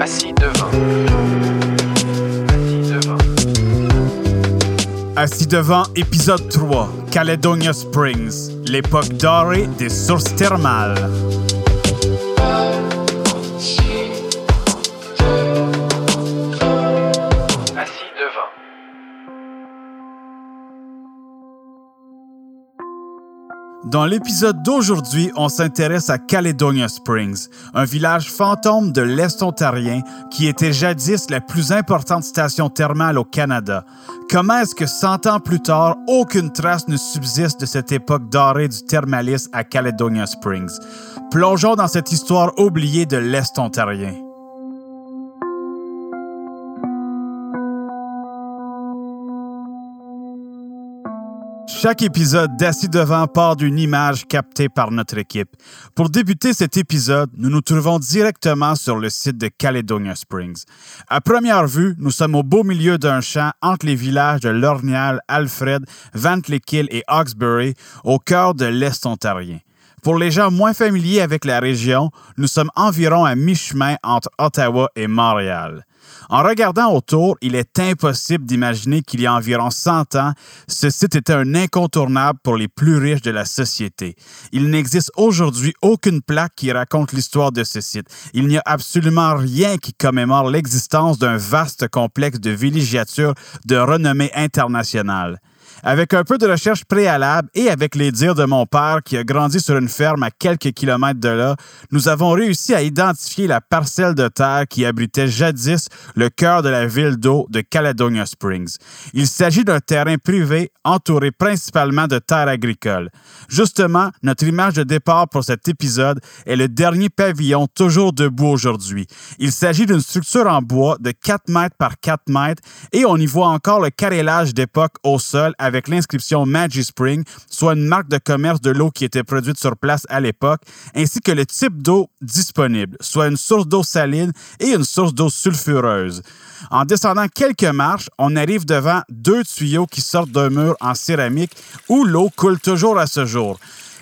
Assis devant. Assis devant. Assis devant, épisode 3, Caledonia Springs, l'époque dorée des sources thermales. Dans l'épisode d'aujourd'hui, on s'intéresse à Caledonia Springs, un village fantôme de l'Est ontarien qui était jadis la plus importante station thermale au Canada. Comment est-ce que 100 ans plus tard, aucune trace ne subsiste de cette époque dorée du thermalisme à Caledonia Springs? Plongeons dans cette histoire oubliée de l'Est ontarien. Chaque épisode d'Assis devant part d'une image captée par notre équipe. Pour débuter cet épisode, nous nous trouvons directement sur le site de Caledonia Springs. À première vue, nous sommes au beau milieu d'un champ entre les villages de Lornial, Alfred, Ventlikill et Hawkesbury, au cœur de l'Est ontarien. Pour les gens moins familiers avec la région, nous sommes environ à mi-chemin entre Ottawa et Montréal. En regardant autour, il est impossible d'imaginer qu'il y a environ 100 ans, ce site était un incontournable pour les plus riches de la société. Il n'existe aujourd'hui aucune plaque qui raconte l'histoire de ce site. Il n'y a absolument rien qui commémore l'existence d'un vaste complexe de villégiature de renommée internationale. Avec un peu de recherche préalable et avec les dires de mon père qui a grandi sur une ferme à quelques kilomètres de là, nous avons réussi à identifier la parcelle de terre qui abritait jadis le cœur de la ville d'eau de Caledonia Springs. Il s'agit d'un terrain privé entouré principalement de terres agricoles. Justement, notre image de départ pour cet épisode est le dernier pavillon toujours debout aujourd'hui. Il s'agit d'une structure en bois de 4 mètres par 4 mètres et on y voit encore le carrelage d'époque au sol l'inscription Magic Spring, soit une marque de commerce de l'eau qui était produite sur place à l'époque, ainsi que le type d'eau disponible, soit une source d'eau saline et une source d'eau sulfureuse. En descendant quelques marches, on arrive devant deux tuyaux qui sortent d'un mur en céramique où l'eau coule toujours à ce jour.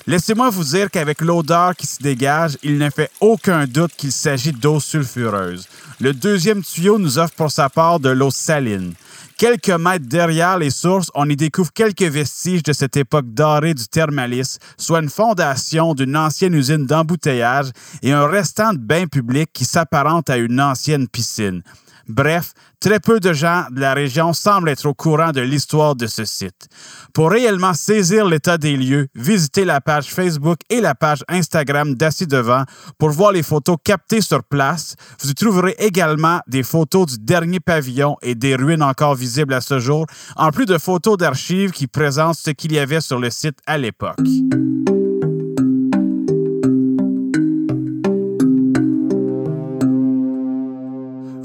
Laissez-moi vous dire qu'avec l'odeur qui se dégage, il ne fait aucun doute qu'il s'agit d'eau sulfureuse. Le deuxième tuyau nous offre pour sa part de l'eau saline. Quelques mètres derrière les sources, on y découvre quelques vestiges de cette époque dorée du thermalisme, soit une fondation d'une ancienne usine d'embouteillage et un restant de bain public qui s'apparente à une ancienne piscine. Bref, très peu de gens de la région semblent être au courant de l'histoire de ce site. Pour réellement saisir l'état des lieux, visitez la page Facebook et la page Instagram d'Assis Devant pour voir les photos captées sur place. Vous y trouverez également des photos du dernier pavillon et des ruines encore visibles à ce jour, en plus de photos d'archives qui présentent ce qu'il y avait sur le site à l'époque.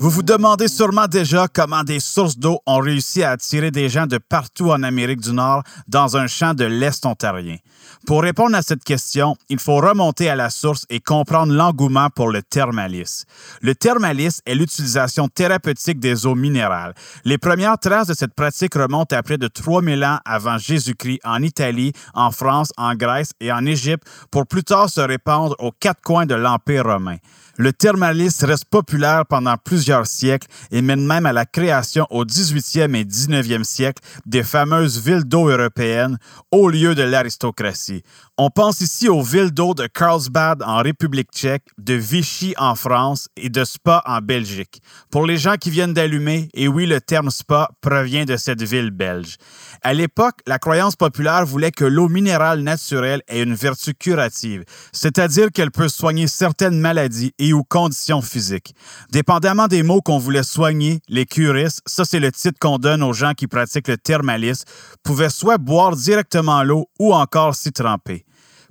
Vous vous demandez sûrement déjà comment des sources d'eau ont réussi à attirer des gens de partout en Amérique du Nord dans un champ de l'Est ontarien. Pour répondre à cette question, il faut remonter à la source et comprendre l'engouement pour le thermalisme. Le thermalisme est l'utilisation thérapeutique des eaux minérales. Les premières traces de cette pratique remontent à près de 3000 ans avant Jésus-Christ en Italie, en France, en Grèce et en Égypte pour plus tard se répandre aux quatre coins de l'Empire romain. Le thermalisme reste populaire pendant plusieurs siècles et mène même à la création au 18e et 19e siècle des fameuses villes d'eau européennes, au lieu de l'aristocratie. On pense ici aux villes d'eau de Carlsbad en République tchèque, de Vichy en France et de Spa en Belgique. Pour les gens qui viennent d'allumer, et oui, le terme Spa provient de cette ville belge. À l'époque, la croyance populaire voulait que l'eau minérale naturelle ait une vertu curative, c'est-à-dire qu'elle peut soigner certaines maladies ou conditions physiques. Dépendamment des mots qu'on voulait soigner, les curistes, ça c'est le titre qu'on donne aux gens qui pratiquent le thermalisme, pouvaient soit boire directement l'eau ou encore s'y tremper.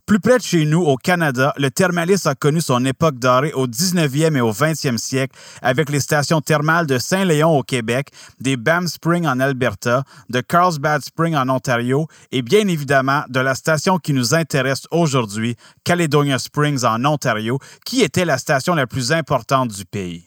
Plus près de chez nous, au Canada, le thermalisme a connu son époque dorée au 19e et au 20e siècle avec les stations thermales de Saint-Léon au Québec, des Banff Springs en Alberta, de Carlsbad Springs en Ontario et bien évidemment de la station qui nous intéresse aujourd'hui, Caledonia Springs en Ontario, qui était la station la plus importante du pays.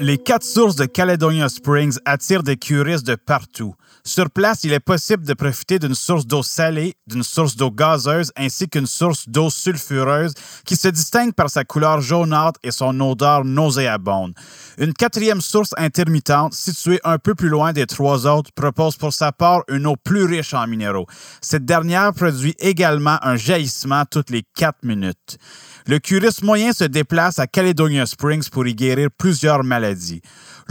Les quatre sources de Caledonia Springs attirent des curistes de partout. Sur place, il est possible de profiter d'une source d'eau salée, d'une source d'eau gazeuse ainsi qu'une source d'eau sulfureuse qui se distingue par sa couleur jaunâtre et son odeur nauséabonde. Une quatrième source intermittente, située un peu plus loin des trois autres, propose pour sa part une eau plus riche en minéraux. Cette dernière produit également un jaillissement toutes les quatre minutes. Le curiste moyen se déplace à Caledonia Springs pour y guérir plusieurs maladies.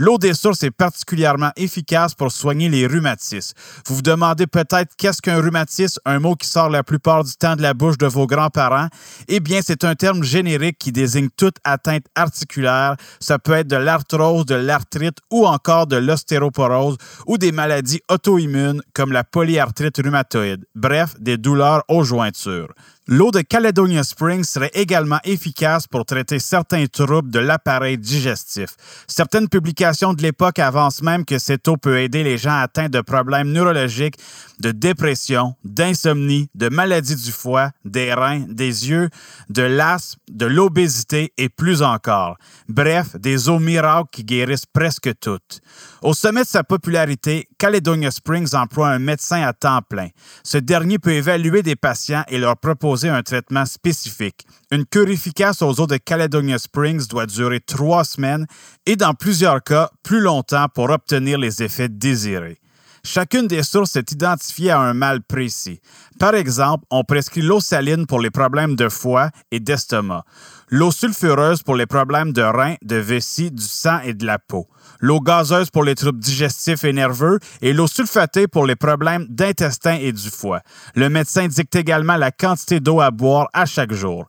L'eau des sources est particulièrement efficace pour soigner les rhumatismes. Vous vous demandez peut-être qu'est-ce qu'un rhumatisme, un mot qui sort la plupart du temps de la bouche de vos grands-parents? Eh bien, c'est un terme générique qui désigne toute atteinte articulaire. Ça peut être de l'arthrose, de l'arthrite ou encore de l'ostéoporose ou des maladies auto-immunes comme la polyarthrite rhumatoïde. Bref, des douleurs aux jointures. L'eau de Caledonia Springs serait également efficace pour traiter certains troubles de l'appareil digestif. Certaines publications de l'époque avancent même que cette eau peut aider les gens atteints de problèmes neurologiques, de dépression, d'insomnie, de maladies du foie, des reins, des yeux, de l'asthme, de l'obésité et plus encore. Bref, des eaux miracles qui guérissent presque toutes. Au sommet de sa popularité, Caledonia Springs emploie un médecin à temps plein. Ce dernier peut évaluer des patients et leur proposer un traitement spécifique. Une cure efficace aux eaux de Caledonia Springs doit durer trois semaines et dans plusieurs cas plus longtemps pour obtenir les effets désirés. Chacune des sources est identifiée à un mal précis. Par exemple, on prescrit l'eau saline pour les problèmes de foie et d'estomac, l'eau sulfureuse pour les problèmes de reins, de vessie, du sang et de la peau, l'eau gazeuse pour les troubles digestifs et nerveux et l'eau sulfatée pour les problèmes d'intestin et du foie. Le médecin dicte également la quantité d'eau à boire à chaque jour.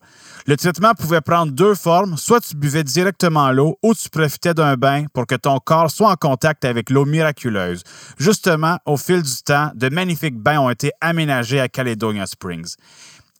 Le traitement pouvait prendre deux formes, soit tu buvais directement l'eau ou tu profitais d'un bain pour que ton corps soit en contact avec l'eau miraculeuse. Justement, au fil du temps, de magnifiques bains ont été aménagés à Caledonia Springs.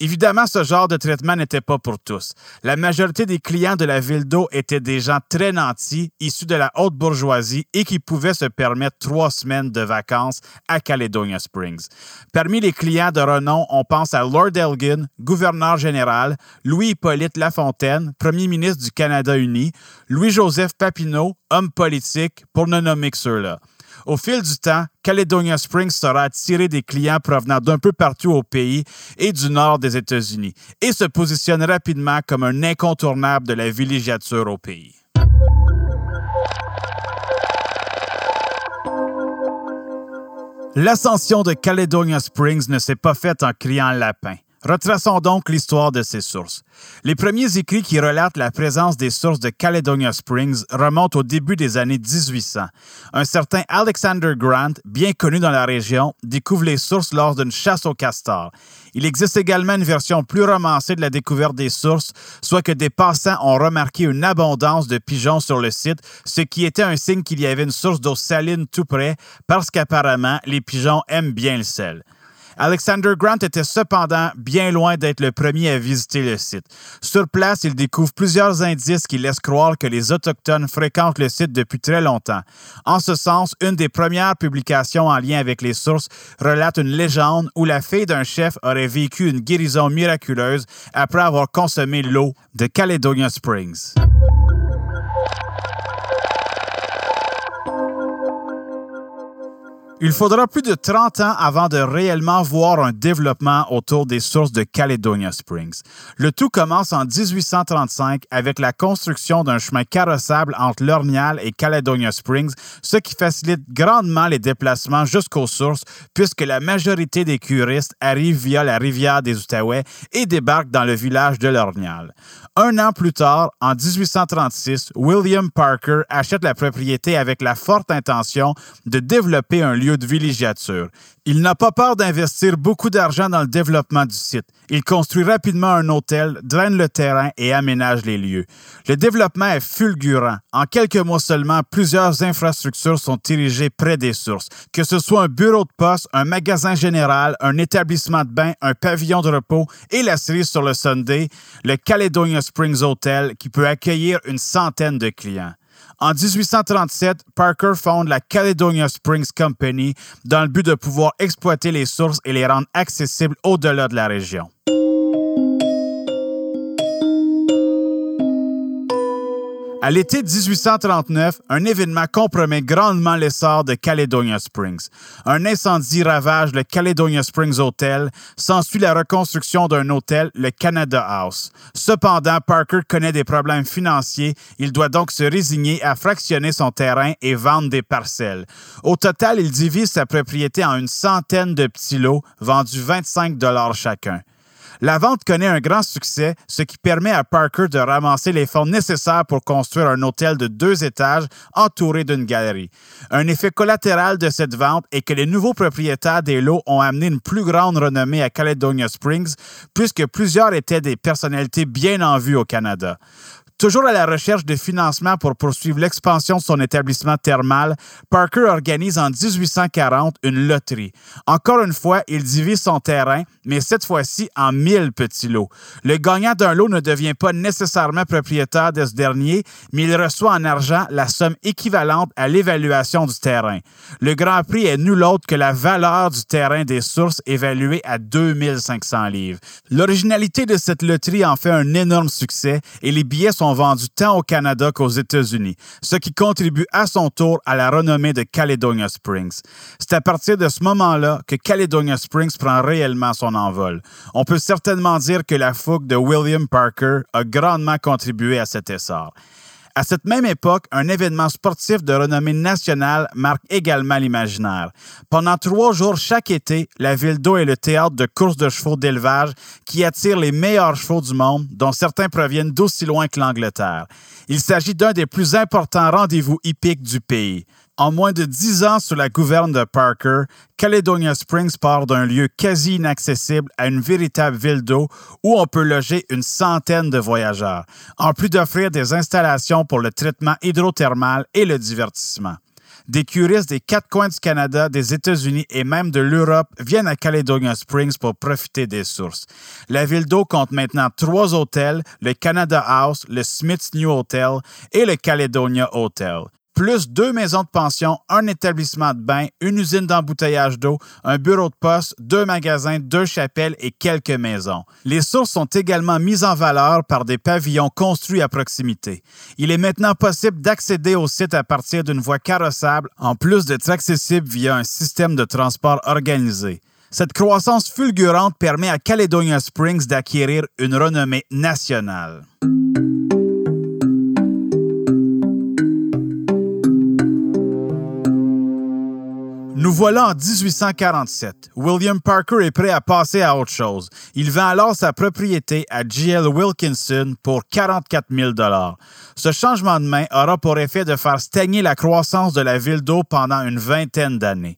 Évidemment, ce genre de traitement n'était pas pour tous. La majorité des clients de la ville d'eau étaient des gens très nantis, issus de la haute bourgeoisie et qui pouvaient se permettre trois semaines de vacances à Caledonia Springs. Parmi les clients de renom, on pense à Lord Elgin, gouverneur général, Louis-Hippolyte Lafontaine, premier ministre du Canada uni, Louis-Joseph Papineau, homme politique, pour ne nommer que ceux-là. Au fil du temps, Caledonia Springs sera attiré des clients provenant d'un peu partout au pays et du nord des États-Unis et se positionne rapidement comme un incontournable de la villégiature au pays. L'ascension de Caledonia Springs ne s'est pas faite en criant lapin. Retraçons donc l'histoire de ces sources. Les premiers écrits qui relatent la présence des sources de Caledonia Springs remontent au début des années 1800. Un certain Alexander Grant, bien connu dans la région, découvre les sources lors d'une chasse au castor. Il existe également une version plus romancée de la découverte des sources, soit que des passants ont remarqué une abondance de pigeons sur le site, ce qui était un signe qu'il y avait une source d'eau saline tout près, parce qu'apparemment les pigeons aiment bien le sel. Alexander Grant était cependant bien loin d'être le premier à visiter le site. Sur place, il découvre plusieurs indices qui laissent croire que les Autochtones fréquentent le site depuis très longtemps. En ce sens, une des premières publications en lien avec les sources relate une légende où la fille d'un chef aurait vécu une guérison miraculeuse après avoir consommé l'eau de Caledonia Springs. Il faudra plus de 30 ans avant de réellement voir un développement autour des sources de Caledonia Springs. Le tout commence en 1835 avec la construction d'un chemin carrossable entre l'Ornial et Caledonia Springs, ce qui facilite grandement les déplacements jusqu'aux sources puisque la majorité des curistes arrivent via la rivière des Outaouais et débarquent dans le village de l'Ornial. Un an plus tard, en 1836, William Parker achète la propriété avec la forte intention de développer un lieu de villégiature. Il n'a pas peur d'investir beaucoup d'argent dans le développement du site. Il construit rapidement un hôtel, draine le terrain et aménage les lieux. Le développement est fulgurant. En quelques mois seulement, plusieurs infrastructures sont érigées près des sources, que ce soit un bureau de poste, un magasin général, un établissement de bain, un pavillon de repos et la cerise sur le Sunday, le Caledonia Springs Hotel qui peut accueillir une centaine de clients. En 1837, Parker fonde la Caledonia Springs Company dans le but de pouvoir exploiter les sources et les rendre accessibles au-delà de la région. À l'été 1839, un événement compromet grandement l'essor de Caledonia Springs. Un incendie ravage le Caledonia Springs Hotel. S'ensuit la reconstruction d'un hôtel, le Canada House. Cependant, Parker connaît des problèmes financiers. Il doit donc se résigner à fractionner son terrain et vendre des parcelles. Au total, il divise sa propriété en une centaine de petits lots vendus 25 dollars chacun. La vente connaît un grand succès, ce qui permet à Parker de ramasser les fonds nécessaires pour construire un hôtel de deux étages entouré d'une galerie. Un effet collatéral de cette vente est que les nouveaux propriétaires des lots ont amené une plus grande renommée à Caledonia Springs, puisque plusieurs étaient des personnalités bien en vue au Canada. Toujours à la recherche de financement pour poursuivre l'expansion de son établissement thermal, Parker organise en 1840 une loterie. Encore une fois, il divise son terrain, mais cette fois-ci en 1000 petits lots. Le gagnant d'un lot ne devient pas nécessairement propriétaire de ce dernier, mais il reçoit en argent la somme équivalente à l'évaluation du terrain. Le grand prix est nul autre que la valeur du terrain des sources évaluée à 2500 livres. L'originalité de cette loterie en fait un énorme succès et les billets vendus tant au Canada qu'aux États-Unis, ce qui contribue à son tour à la renommée de Caledonia Springs. C'est à partir de ce moment-là que Caledonia Springs prend réellement son envol. On peut certainement dire que la fougue de William Parker a grandement contribué à cet essor. À cette même époque, un événement sportif de renommée nationale marque également l'imaginaire. Pendant trois jours chaque été, la ville d'eau est le théâtre de courses de chevaux d'élevage qui attirent les meilleurs chevaux du monde, dont certains proviennent d'aussi loin que l'Angleterre. Il s'agit d'un des plus importants rendez-vous hippiques du pays. En moins de dix ans sous la gouverne de Parker, Caledonia Springs part d'un lieu quasi inaccessible à une véritable ville d'eau où on peut loger une centaine de voyageurs, en plus d'offrir des installations pour le traitement hydrothermal et le divertissement. Des curistes des quatre coins du Canada, des États-Unis et même de l'Europe viennent à Caledonia Springs pour profiter des sources. La ville d'eau compte maintenant trois hôtels, le Canada House, le Smith's New Hotel et le Caledonia Hotel plus deux maisons de pension, un établissement de bain, une usine d'embouteillage d'eau, un bureau de poste, deux magasins, deux chapelles et quelques maisons. Les sources sont également mises en valeur par des pavillons construits à proximité. Il est maintenant possible d'accéder au site à partir d'une voie carrossable, en plus d'être accessible via un système de transport organisé. Cette croissance fulgurante permet à Caledonia Springs d'acquérir une renommée nationale. Nous voilà en 1847. William Parker est prêt à passer à autre chose. Il vend alors sa propriété à G.L. Wilkinson pour 44 000 Ce changement de main aura pour effet de faire stagner la croissance de la ville d'eau pendant une vingtaine d'années.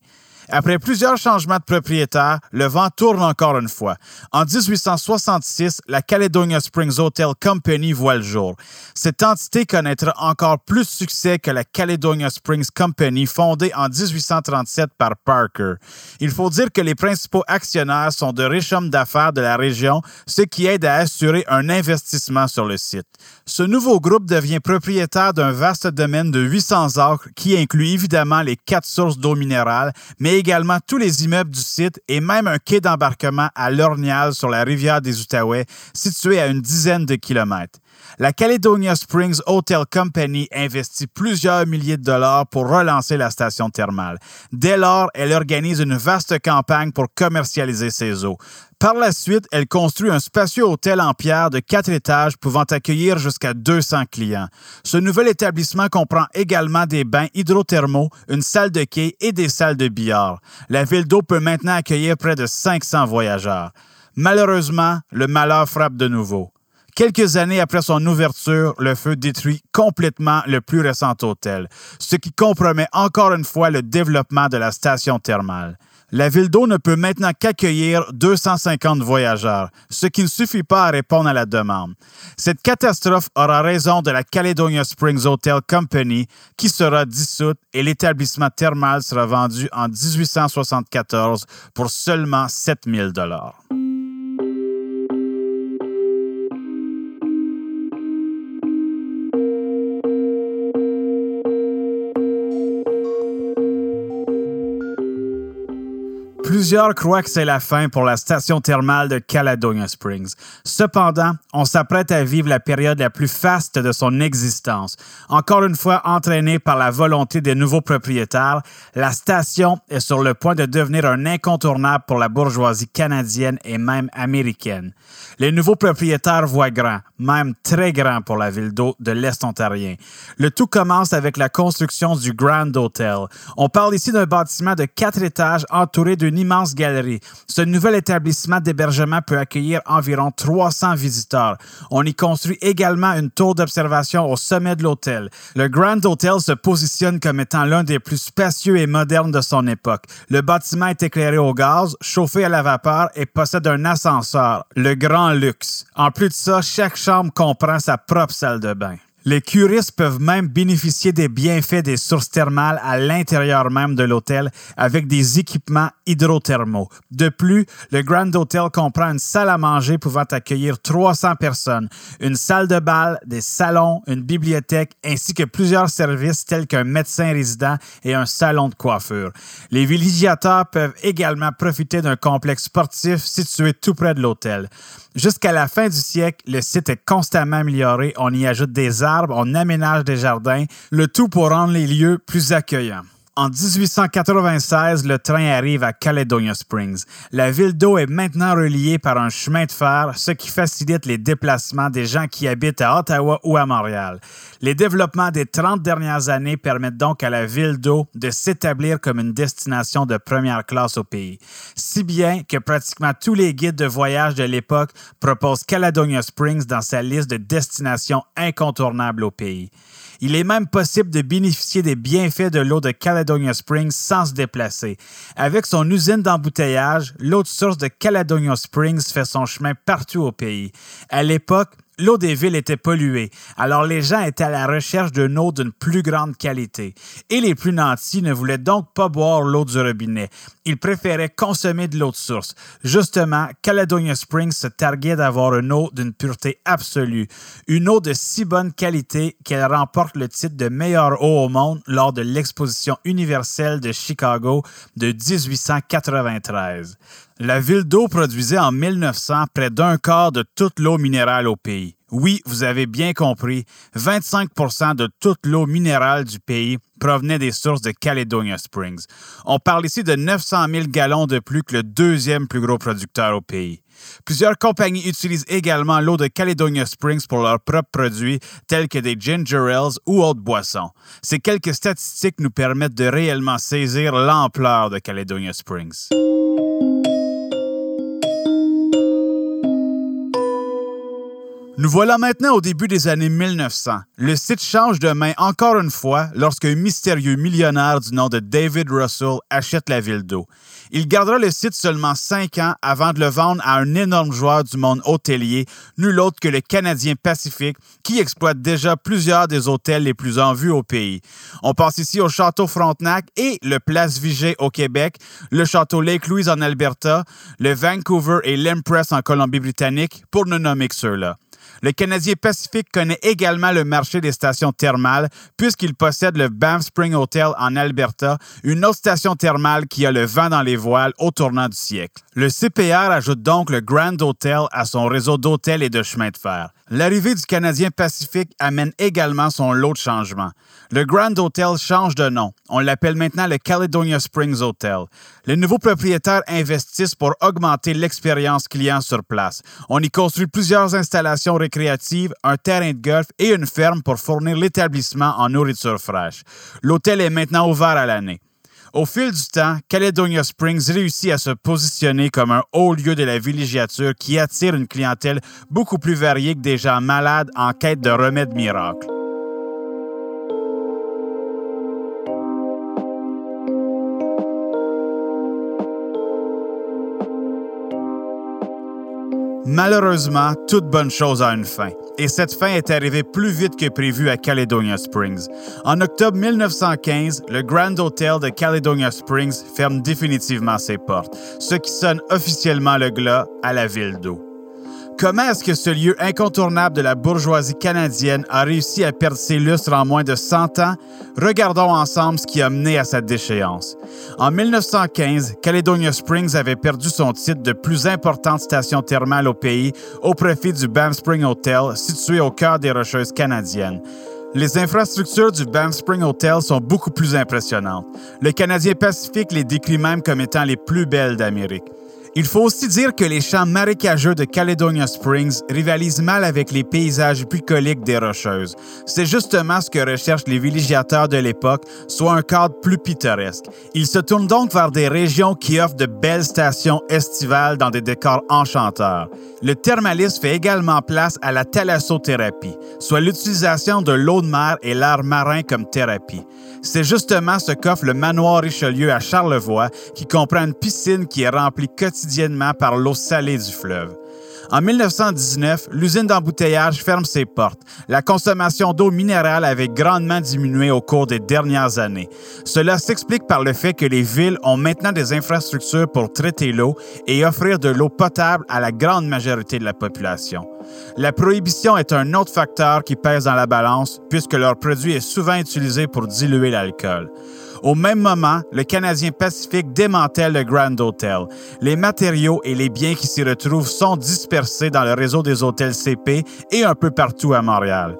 Après plusieurs changements de propriétaire, le vent tourne encore une fois. En 1866, la Caledonia Springs Hotel Company voit le jour. Cette entité connaîtra encore plus de succès que la Caledonia Springs Company fondée en 1837 par Parker. Il faut dire que les principaux actionnaires sont de riches hommes d'affaires de la région, ce qui aide à assurer un investissement sur le site. Ce nouveau groupe devient propriétaire d'un vaste domaine de 800 acres qui inclut évidemment les quatre sources d'eau minérale, mais également tous les immeubles du site et même un quai d'embarquement à Lornial sur la rivière des Outaouais, situé à une dizaine de kilomètres. La Caledonia Springs Hotel Company investit plusieurs milliers de dollars pour relancer la station thermale. Dès lors, elle organise une vaste campagne pour commercialiser ses eaux. Par la suite, elle construit un spacieux hôtel en pierre de quatre étages pouvant accueillir jusqu'à 200 clients. Ce nouvel établissement comprend également des bains hydrothermaux, une salle de quai et des salles de billard. La ville d'eau peut maintenant accueillir près de 500 voyageurs. Malheureusement, le malheur frappe de nouveau. Quelques années après son ouverture, le feu détruit complètement le plus récent hôtel, ce qui compromet encore une fois le développement de la station thermale. La ville d'eau ne peut maintenant qu'accueillir 250 voyageurs, ce qui ne suffit pas à répondre à la demande. Cette catastrophe aura raison de la Caledonia Springs Hotel Company qui sera dissoute et l'établissement thermal sera vendu en 1874 pour seulement 7000 dollars. Plusieurs croient que c'est la fin pour la station thermale de Caledonia Springs. Cependant, on s'apprête à vivre la période la plus faste de son existence. Encore une fois entraînée par la volonté des nouveaux propriétaires, la station est sur le point de devenir un incontournable pour la bourgeoisie canadienne et même américaine. Les nouveaux propriétaires voient grand, même très grand pour la ville d'eau de l'Est ontarien. Le tout commence avec la construction du Grand Hotel. On parle ici d'un bâtiment de quatre étages entouré d'une immense galerie. Ce nouvel établissement d'hébergement peut accueillir environ 300 visiteurs. On y construit également une tour d'observation au sommet de l'hôtel. Le Grand Hotel se positionne comme étant l'un des plus spacieux et modernes de son époque. Le bâtiment est éclairé au gaz, chauffé à la vapeur et possède un ascenseur, le Grand luxe. En plus de ça, chaque chambre comprend sa propre salle de bain. Les curistes peuvent même bénéficier des bienfaits des sources thermales à l'intérieur même de l'hôtel avec des équipements hydrothermaux. De plus, le Grand Hotel comprend une salle à manger pouvant accueillir 300 personnes, une salle de bal, des salons, une bibliothèque ainsi que plusieurs services tels qu'un médecin résident et un salon de coiffure. Les villégiateurs peuvent également profiter d'un complexe sportif situé tout près de l'hôtel. Jusqu'à la fin du siècle, le site est constamment amélioré. On y ajoute des arbres, on aménage des jardins, le tout pour rendre les lieux plus accueillants. En 1896, le train arrive à Caledonia Springs. La ville d'eau est maintenant reliée par un chemin de fer, ce qui facilite les déplacements des gens qui habitent à Ottawa ou à Montréal. Les développements des 30 dernières années permettent donc à la ville d'eau de s'établir comme une destination de première classe au pays. Si bien que pratiquement tous les guides de voyage de l'époque proposent Caledonia Springs dans sa liste de destinations incontournables au pays. Il est même possible de bénéficier des bienfaits de l'eau de Caledonia Springs sans se déplacer. Avec son usine d'embouteillage, l'eau de source de Caledonia Springs fait son chemin partout au pays. À l'époque, L'eau des villes était polluée, alors les gens étaient à la recherche d'une eau d'une plus grande qualité. Et les plus nantis ne voulaient donc pas boire l'eau du robinet. Ils préféraient consommer de l'eau de source. Justement, Caledonia Springs se targuait d'avoir une eau d'une pureté absolue. Une eau de si bonne qualité qu'elle remporte le titre de meilleure eau au monde lors de l'exposition universelle de Chicago de 1893. La ville d'eau produisait en 1900 près d'un quart de toute l'eau minérale au pays. Oui, vous avez bien compris, 25% de toute l'eau minérale du pays provenait des sources de Caledonia Springs. On parle ici de 900 000 gallons de plus que le deuxième plus gros producteur au pays. Plusieurs compagnies utilisent également l'eau de Caledonia Springs pour leurs propres produits, tels que des ginger ales ou autres boissons. Ces quelques statistiques nous permettent de réellement saisir l'ampleur de Caledonia Springs. Nous voilà maintenant au début des années 1900. Le site change de main encore une fois lorsqu'un mystérieux millionnaire du nom de David Russell achète la ville d'eau. Il gardera le site seulement cinq ans avant de le vendre à un énorme joueur du monde hôtelier, nul autre que le Canadien Pacifique, qui exploite déjà plusieurs des hôtels les plus en vue au pays. On passe ici au Château Frontenac et le Place Vigée au Québec, le Château Lake Louise en Alberta, le Vancouver et l'Empress en Colombie-Britannique, pour ne nommer que ceux-là. Le Canadien Pacifique connaît également le marché des stations thermales puisqu'il possède le Banff Spring Hotel en Alberta, une autre station thermale qui a le vent dans les voiles au tournant du siècle. Le CPR ajoute donc le Grand Hotel à son réseau d'hôtels et de chemins de fer. L'arrivée du Canadien Pacifique amène également son lot de changements. Le Grand Hotel change de nom. On l'appelle maintenant le Caledonia Springs Hotel. Les nouveaux propriétaires investissent pour augmenter l'expérience client sur place. On y construit plusieurs installations récréatives, un terrain de golf et une ferme pour fournir l'établissement en nourriture fraîche. L'hôtel est maintenant ouvert à l'année. Au fil du temps, Caledonia Springs réussit à se positionner comme un haut lieu de la villégiature qui attire une clientèle beaucoup plus variée que des gens malades en quête de remèdes miracles. Malheureusement, toute bonne chose a une fin, et cette fin est arrivée plus vite que prévu à Caledonia Springs. En octobre 1915, le Grand Hotel de Caledonia Springs ferme définitivement ses portes, ce qui sonne officiellement le glas à la ville d'eau. Comment est-ce que ce lieu incontournable de la bourgeoisie canadienne a réussi à perdre ses lustres en moins de 100 ans? Regardons ensemble ce qui a mené à sa déchéance. En 1915, Caledonia Springs avait perdu son titre de plus importante station thermale au pays au profit du Banff Spring Hotel, situé au cœur des Rocheuses canadiennes. Les infrastructures du Banff Spring Hotel sont beaucoup plus impressionnantes. Le Canadien Pacifique les décrit même comme étant les plus belles d'Amérique. Il faut aussi dire que les champs marécageux de Caledonia Springs rivalisent mal avec les paysages bucoliques des Rocheuses. C'est justement ce que recherchent les villégiateurs de l'époque, soit un cadre plus pittoresque. Ils se tournent donc vers des régions qui offrent de belles stations estivales dans des décors enchanteurs. Le thermalisme fait également place à la thalassothérapie, soit l'utilisation de l'eau de mer et l'air marin comme thérapie. C'est justement ce qu'offre le manoir Richelieu à Charlevoix, qui comprend une piscine qui est remplie quotidiennement par l'eau salée du fleuve. En 1919, l'usine d'embouteillage ferme ses portes. La consommation d'eau minérale avait grandement diminué au cours des dernières années. Cela s'explique par le fait que les villes ont maintenant des infrastructures pour traiter l'eau et offrir de l'eau potable à la grande majorité de la population. La prohibition est un autre facteur qui pèse dans la balance puisque leur produit est souvent utilisé pour diluer l'alcool. Au même moment, le Canadien Pacifique démantèle le Grand Hotel. Les matériaux et les biens qui s'y retrouvent sont dispersés dans le réseau des hôtels CP et un peu partout à Montréal.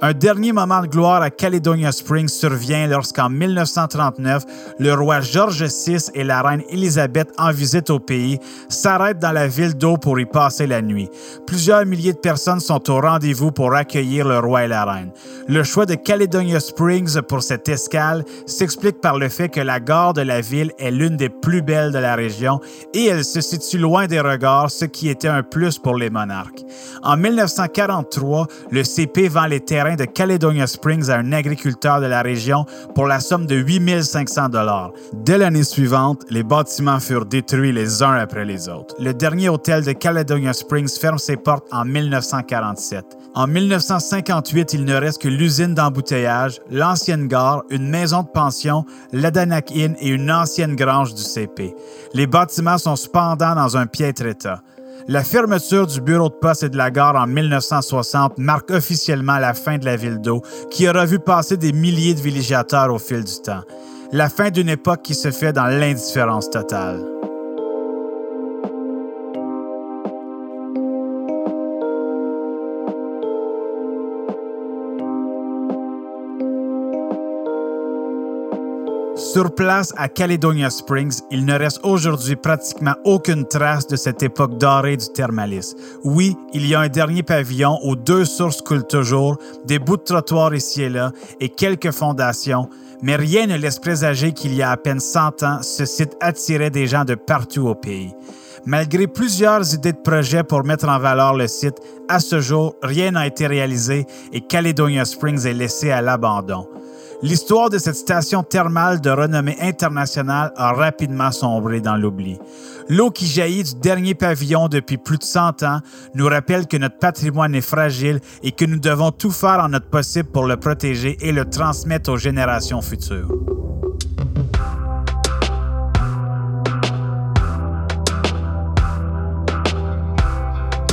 Un dernier moment de gloire à Caledonia Springs survient lorsqu'en 1939, le roi George VI et la reine Élisabeth en visite au pays s'arrêtent dans la ville d'eau pour y passer la nuit. Plusieurs milliers de personnes sont au rendez-vous pour accueillir le roi et la reine. Le choix de Caledonia Springs pour cette escale s'explique par le fait que la gare de la ville est l'une des plus belles de la région et elle se situe loin des regards, ce qui était un plus pour les monarques. En 1943, le CP vend les terrains de Caledonia Springs à un agriculteur de la région pour la somme de 8500 dollars. Dès l'année suivante, les bâtiments furent détruits les uns après les autres. Le dernier hôtel de Caledonia Springs ferme ses portes en 1947. En 1958, il ne reste que l'usine d'embouteillage, l'ancienne gare, une maison de pension, l'Adanak Inn et une ancienne grange du CP. Les bâtiments sont cependant dans un piètre état. La fermeture du bureau de poste et de la gare en 1960 marque officiellement la fin de la ville d'eau, qui aura vu passer des milliers de villégiateurs au fil du temps. La fin d'une époque qui se fait dans l'indifférence totale. Sur place à Caledonia Springs, il ne reste aujourd'hui pratiquement aucune trace de cette époque dorée du thermalisme. Oui, il y a un dernier pavillon où deux sources coulent toujours, des bouts de trottoir ici et là et quelques fondations, mais rien ne laisse présager qu'il y a à peine 100 ans, ce site attirait des gens de partout au pays. Malgré plusieurs idées de projets pour mettre en valeur le site, à ce jour, rien n'a été réalisé et Caledonia Springs est laissé à l'abandon. L'histoire de cette station thermale de renommée internationale a rapidement sombré dans l'oubli. L'eau qui jaillit du dernier pavillon depuis plus de 100 ans nous rappelle que notre patrimoine est fragile et que nous devons tout faire en notre possible pour le protéger et le transmettre aux générations futures.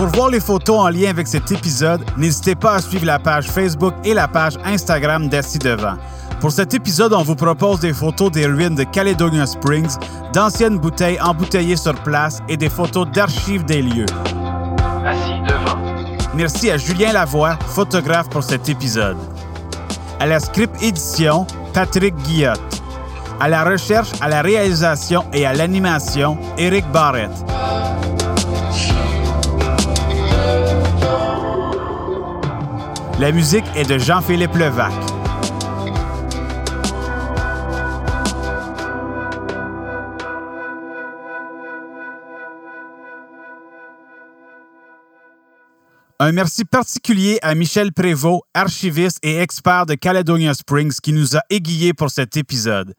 Pour voir les photos en lien avec cet épisode, n'hésitez pas à suivre la page Facebook et la page Instagram d'Assis Devant. Pour cet épisode, on vous propose des photos des ruines de Caledonia Springs, d'anciennes bouteilles embouteillées sur place et des photos d'archives des lieux. Assis devant. Merci à Julien Lavoie, photographe pour cet épisode. À la script édition, Patrick Guillotte. À la recherche, à la réalisation et à l'animation, Éric Barrett. La musique est de Jean-Philippe Levac. Un merci particulier à Michel Prévost, archiviste et expert de Caledonia Springs qui nous a aiguillés pour cet épisode.